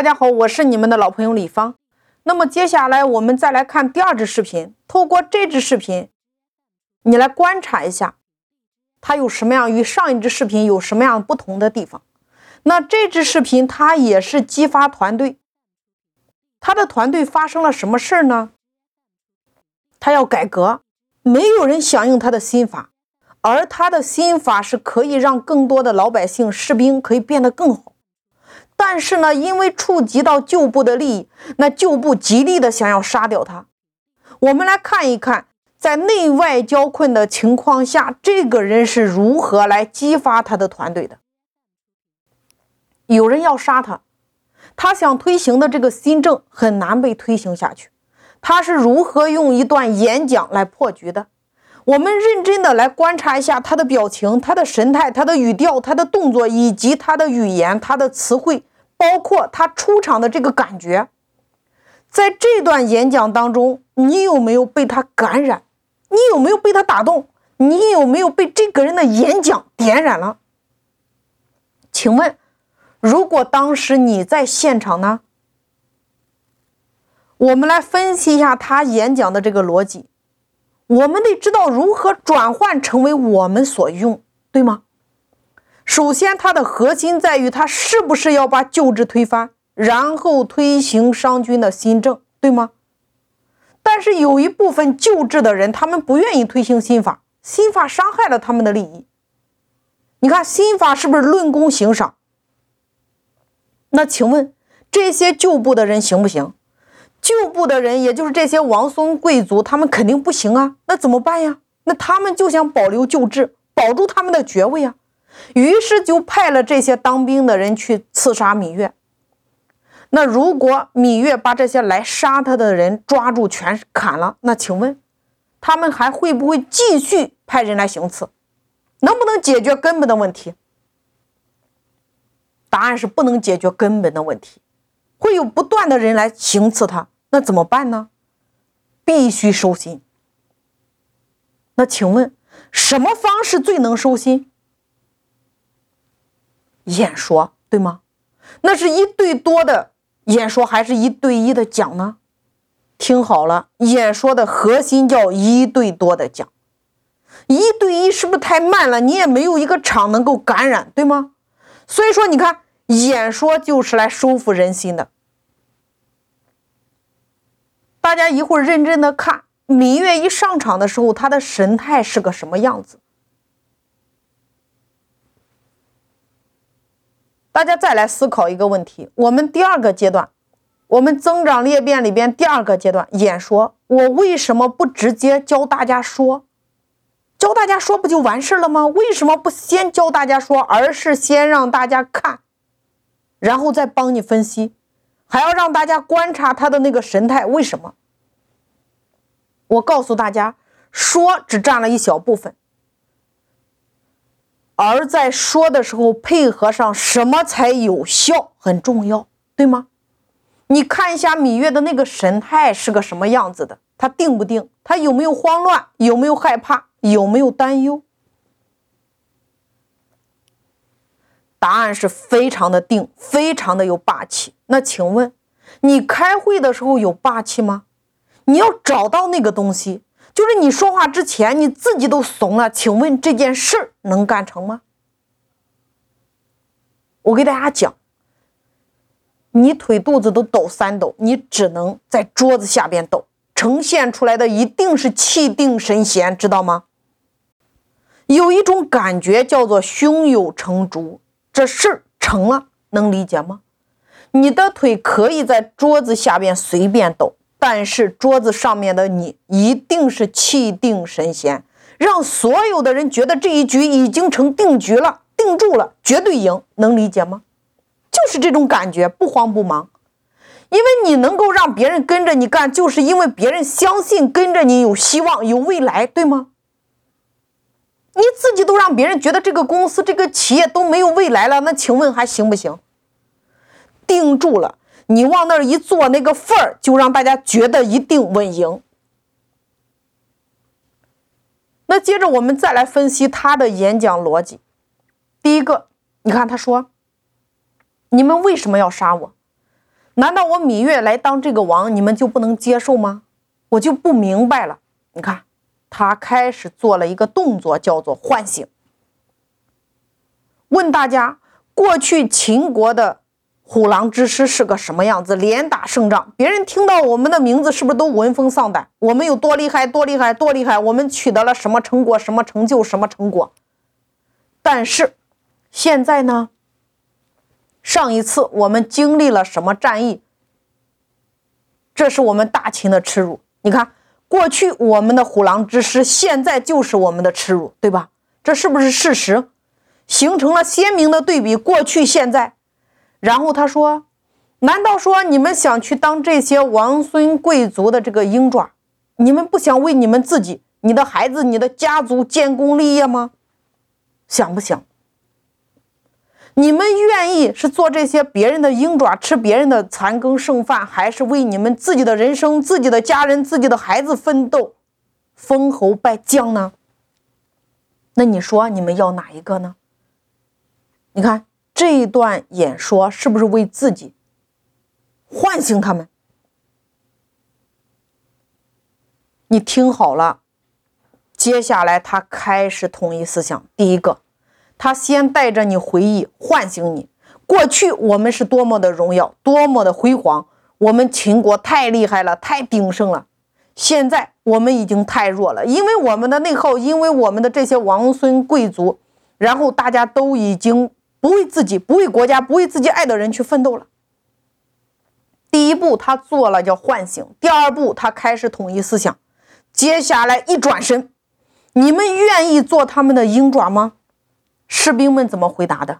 大家好，我是你们的老朋友李芳。那么接下来我们再来看第二支视频。透过这支视频，你来观察一下，它有什么样与上一支视频有什么样不同的地方？那这支视频它也是激发团队，他的团队发生了什么事儿呢？他要改革，没有人响应他的新法，而他的新法是可以让更多的老百姓、士兵可以变得更好。但是呢，因为触及到旧部的利益，那旧部极力的想要杀掉他。我们来看一看，在内外交困的情况下，这个人是如何来激发他的团队的。有人要杀他，他想推行的这个新政很难被推行下去。他是如何用一段演讲来破局的？我们认真的来观察一下他的表情、他的神态、他的语调、他的动作以及他的语言、他的词汇。包括他出场的这个感觉，在这段演讲当中，你有没有被他感染？你有没有被他打动？你有没有被这个人的演讲点燃了？请问，如果当时你在现场呢？我们来分析一下他演讲的这个逻辑。我们得知道如何转换成为我们所用，对吗？首先，它的核心在于它是不是要把旧制推翻，然后推行商君的新政，对吗？但是有一部分旧制的人，他们不愿意推行新法，新法伤害了他们的利益。你看，新法是不是论功行赏？那请问这些旧部的人行不行？旧部的人，也就是这些王孙贵族，他们肯定不行啊。那怎么办呀？那他们就想保留旧制，保住他们的爵位啊。于是就派了这些当兵的人去刺杀芈月。那如果芈月把这些来杀他的人抓住，全砍了，那请问他们还会不会继续派人来行刺？能不能解决根本的问题？答案是不能解决根本的问题，会有不断的人来行刺他。那怎么办呢？必须收心。那请问什么方式最能收心？演说对吗？那是一对多的演说，还是一对一的讲呢？听好了，演说的核心叫一对多的讲。一对一是不是太慢了？你也没有一个场能够感染，对吗？所以说，你看，演说就是来收服人心的。大家一会儿认真的看，芈月一上场的时候，她的神态是个什么样子？大家再来思考一个问题：我们第二个阶段，我们增长裂变里边第二个阶段演说，我为什么不直接教大家说？教大家说不就完事了吗？为什么不先教大家说，而是先让大家看，然后再帮你分析，还要让大家观察他的那个神态？为什么？我告诉大家，说只占了一小部分。而在说的时候，配合上什么才有效，很重要，对吗？你看一下芈月的那个神态是个什么样子的？他定不定？他有没有慌乱？有没有害怕？有没有担忧？答案是非常的定，非常的有霸气。那请问，你开会的时候有霸气吗？你要找到那个东西。就是你说话之前，你自己都怂了，请问这件事儿能干成吗？我给大家讲，你腿肚子都抖三抖，你只能在桌子下边抖，呈现出来的一定是气定神闲，知道吗？有一种感觉叫做胸有成竹，这事儿成了，能理解吗？你的腿可以在桌子下边随便抖。但是桌子上面的你一定是气定神闲，让所有的人觉得这一局已经成定局了，定住了，绝对赢，能理解吗？就是这种感觉，不慌不忙，因为你能够让别人跟着你干，就是因为别人相信跟着你有希望、有未来，对吗？你自己都让别人觉得这个公司、这个企业都没有未来了，那请问还行不行？定住了。你往那儿一坐，那个份儿就让大家觉得一定稳赢。那接着我们再来分析他的演讲逻辑。第一个，你看他说：“你们为什么要杀我？难道我芈月来当这个王，你们就不能接受吗？我就不明白了。你看，他开始做了一个动作，叫做唤醒。问大家，过去秦国的虎狼之师是个什么样子？连打胜仗，别人听到我们的名字，是不是都闻风丧胆？我们有多厉害，多厉害，多厉害？我们取得了什么成果？什么成就？什么成果？但是现在呢？上一次我们经历了什么战役？这是我们大秦的耻辱。你看，过去我们的虎狼之师，现在就是我们的耻辱，对吧？这是不是事实？形成了鲜明的对比，过去、现在。然后他说：“难道说你们想去当这些王孙贵族的这个鹰爪？你们不想为你们自己、你的孩子、你的家族建功立业吗？想不想？”你们愿意是做这些别人的鹰爪，吃别人的残羹剩饭，还是为你们自己的人生、自己的家人、自己的孩子奋斗，封侯拜将呢？那你说你们要哪一个呢？你看这一段演说是不是为自己唤醒他们？你听好了，接下来他开始统一思想，第一个。他先带着你回忆，唤醒你。过去我们是多么的荣耀，多么的辉煌，我们秦国太厉害了，太鼎盛了。现在我们已经太弱了，因为我们的内耗，因为我们的这些王孙贵族，然后大家都已经不为自己、不为国家、不为自己爱的人去奋斗了。第一步他做了叫唤醒，第二步他开始统一思想，接下来一转身，你们愿意做他们的鹰爪吗？士兵们怎么回答的？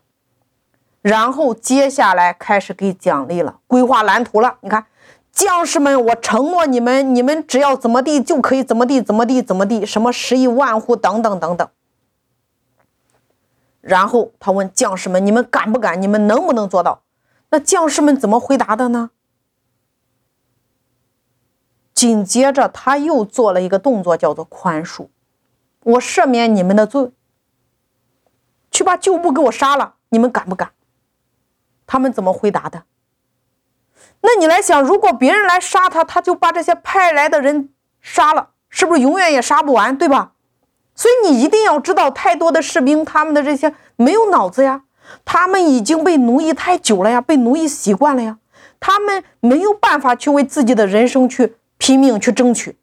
然后接下来开始给奖励了，规划蓝图了。你看，将士们，我承诺你们，你们只要怎么地就可以怎么地，怎么地怎么地，什么十亿万户等等等等。然后他问将士们：“你们敢不敢？你们能不能做到？”那将士们怎么回答的呢？紧接着他又做了一个动作，叫做宽恕，我赦免你们的罪。去把旧部给我杀了，你们敢不敢？他们怎么回答的？那你来想，如果别人来杀他，他就把这些派来的人杀了，是不是永远也杀不完，对吧？所以你一定要知道，太多的士兵，他们的这些没有脑子呀，他们已经被奴役太久了呀，被奴役习惯了呀，他们没有办法去为自己的人生去拼命去争取，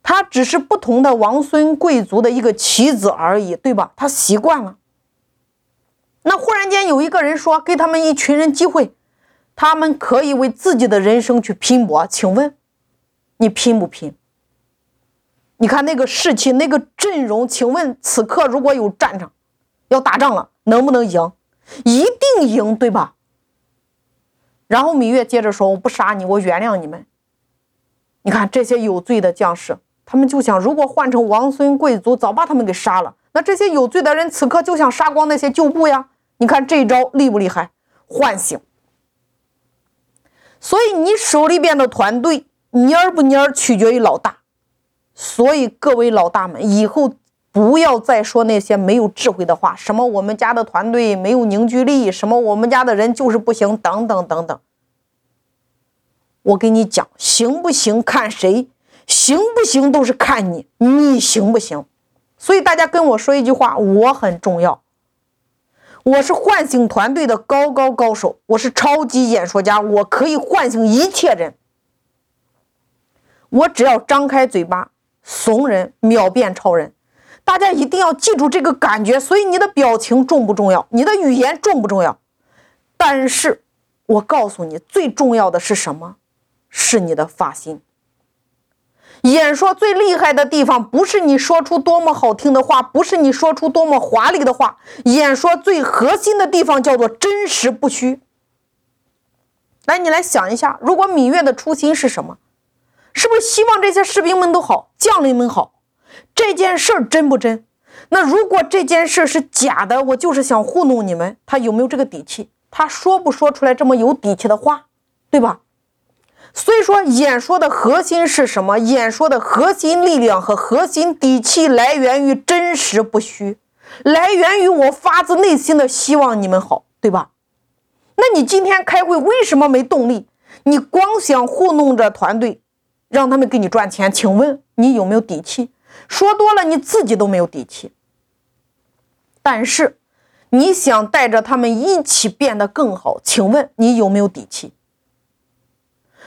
他只是不同的王孙贵族的一个棋子而已，对吧？他习惯了。那忽然间有一个人说，给他们一群人机会，他们可以为自己的人生去拼搏。请问，你拼不拼？你看那个士气，那个阵容。请问此刻如果有战场，要打仗了，能不能赢？一定赢，对吧？然后芈月接着说：“我不杀你，我原谅你们。”你看这些有罪的将士，他们就想，如果换成王孙贵族，早把他们给杀了。那这些有罪的人此刻就想杀光那些旧部呀！你看这一招厉不厉害？唤醒。所以你手里边的团队蔫不蔫取决于老大。所以各位老大们，以后不要再说那些没有智慧的话，什么我们家的团队没有凝聚力，什么我们家的人就是不行，等等等等。我跟你讲，行不行看谁，行不行都是看你，你行不行？所以大家跟我说一句话，我很重要。我是唤醒团队的高高高手，我是超级演说家，我可以唤醒一切人。我只要张开嘴巴，怂人秒变超人。大家一定要记住这个感觉。所以你的表情重不重要？你的语言重不重要？但是我告诉你，最重要的是什么？是你的发心。演说最厉害的地方，不是你说出多么好听的话，不是你说出多么华丽的话。演说最核心的地方叫做真实不虚。来，你来想一下，如果芈月的初心是什么？是不是希望这些士兵们都好，将领们好？这件事儿真不真？那如果这件事是假的，我就是想糊弄你们，他有没有这个底气？他说不说出来这么有底气的话，对吧？所以说，演说的核心是什么？演说的核心力量和核心底气来源于真实不虚，来源于我发自内心的希望你们好，对吧？那你今天开会为什么没动力？你光想糊弄着团队，让他们给你赚钱，请问你有没有底气？说多了，你自己都没有底气。但是，你想带着他们一起变得更好，请问你有没有底气？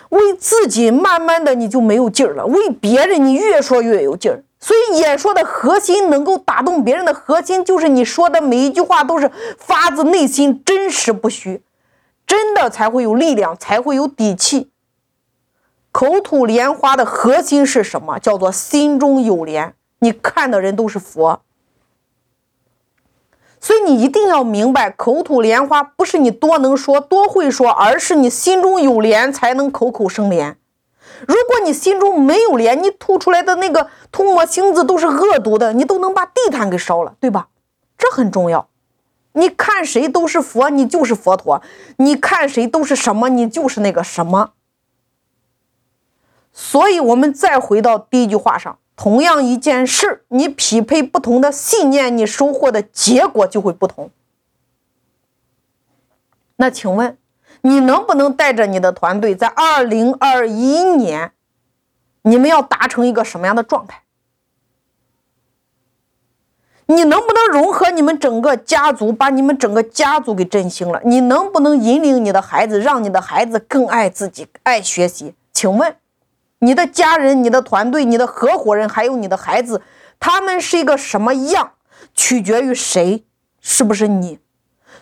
为自己慢慢的你就没有劲儿了，为别人你越说越有劲儿。所以演说的核心能够打动别人的核心，就是你说的每一句话都是发自内心、真实不虚，真的才会有力量，才会有底气。口吐莲花的核心是什么？叫做心中有莲，你看的人都是佛。所以你一定要明白，口吐莲花不是你多能说、多会说，而是你心中有莲才能口口生莲。如果你心中没有莲，你吐出来的那个吐沫星子都是恶毒的，你都能把地毯给烧了，对吧？这很重要。你看谁都是佛，你就是佛陀；你看谁都是什么，你就是那个什么。所以，我们再回到第一句话上。同样一件事，你匹配不同的信念，你收获的结果就会不同。那请问，你能不能带着你的团队在二零二一年，你们要达成一个什么样的状态？你能不能融合你们整个家族，把你们整个家族给振兴了？你能不能引领你的孩子，让你的孩子更爱自己，爱学习？请问？你的家人、你的团队、你的合伙人，还有你的孩子，他们是一个什么样，取决于谁，是不是你？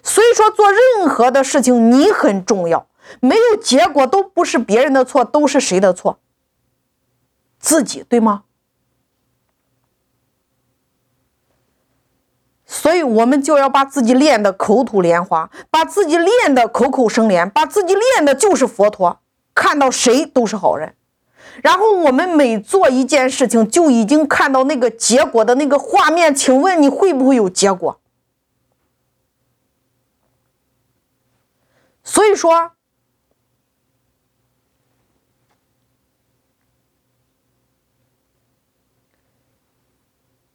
所以说，做任何的事情，你很重要。没有结果，都不是别人的错，都是谁的错？自己，对吗？所以，我们就要把自己练的口吐莲花，把自己练的口口生莲，把自己练的就是佛陀，看到谁都是好人。然后我们每做一件事情，就已经看到那个结果的那个画面。请问你会不会有结果？所以说，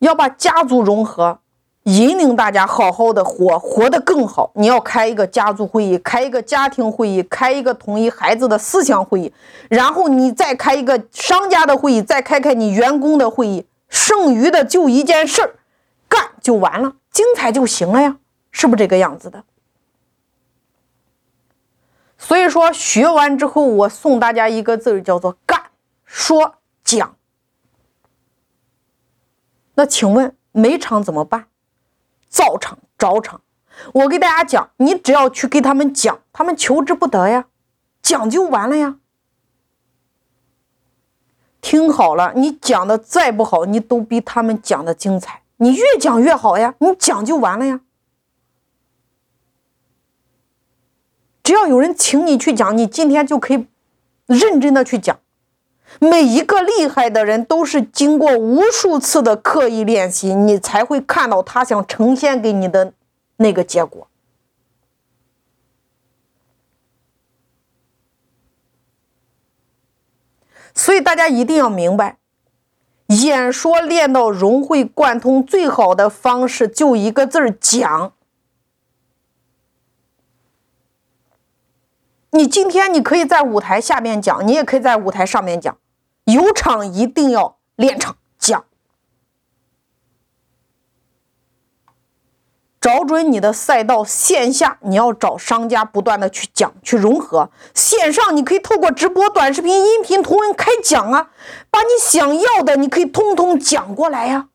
要把家族融合。引领大家好好的活，活得更好。你要开一个家族会议，开一个家庭会议，开一个统一孩子的思想会议，然后你再开一个商家的会议，再开开你员工的会议。剩余的就一件事儿，干就完了，精彩就行了呀，是不是这个样子的？所以说学完之后，我送大家一个字，叫做干，说讲。那请问每场怎么办？造场找场，我给大家讲，你只要去给他们讲，他们求之不得呀，讲就完了呀。听好了，你讲的再不好，你都比他们讲的精彩，你越讲越好呀，你讲就完了呀。只要有人请你去讲，你今天就可以认真的去讲。每一个厉害的人都是经过无数次的刻意练习，你才会看到他想呈现给你的那个结果。所以大家一定要明白，演说练到融会贯通，最好的方式就一个字儿讲。你今天你可以在舞台下面讲，你也可以在舞台上面讲。有场一定要练场讲，找准你的赛道。线下你要找商家不断的去讲去融合，线上你可以透过直播、短视频、音频、图文开讲啊，把你想要的你可以通通讲过来呀。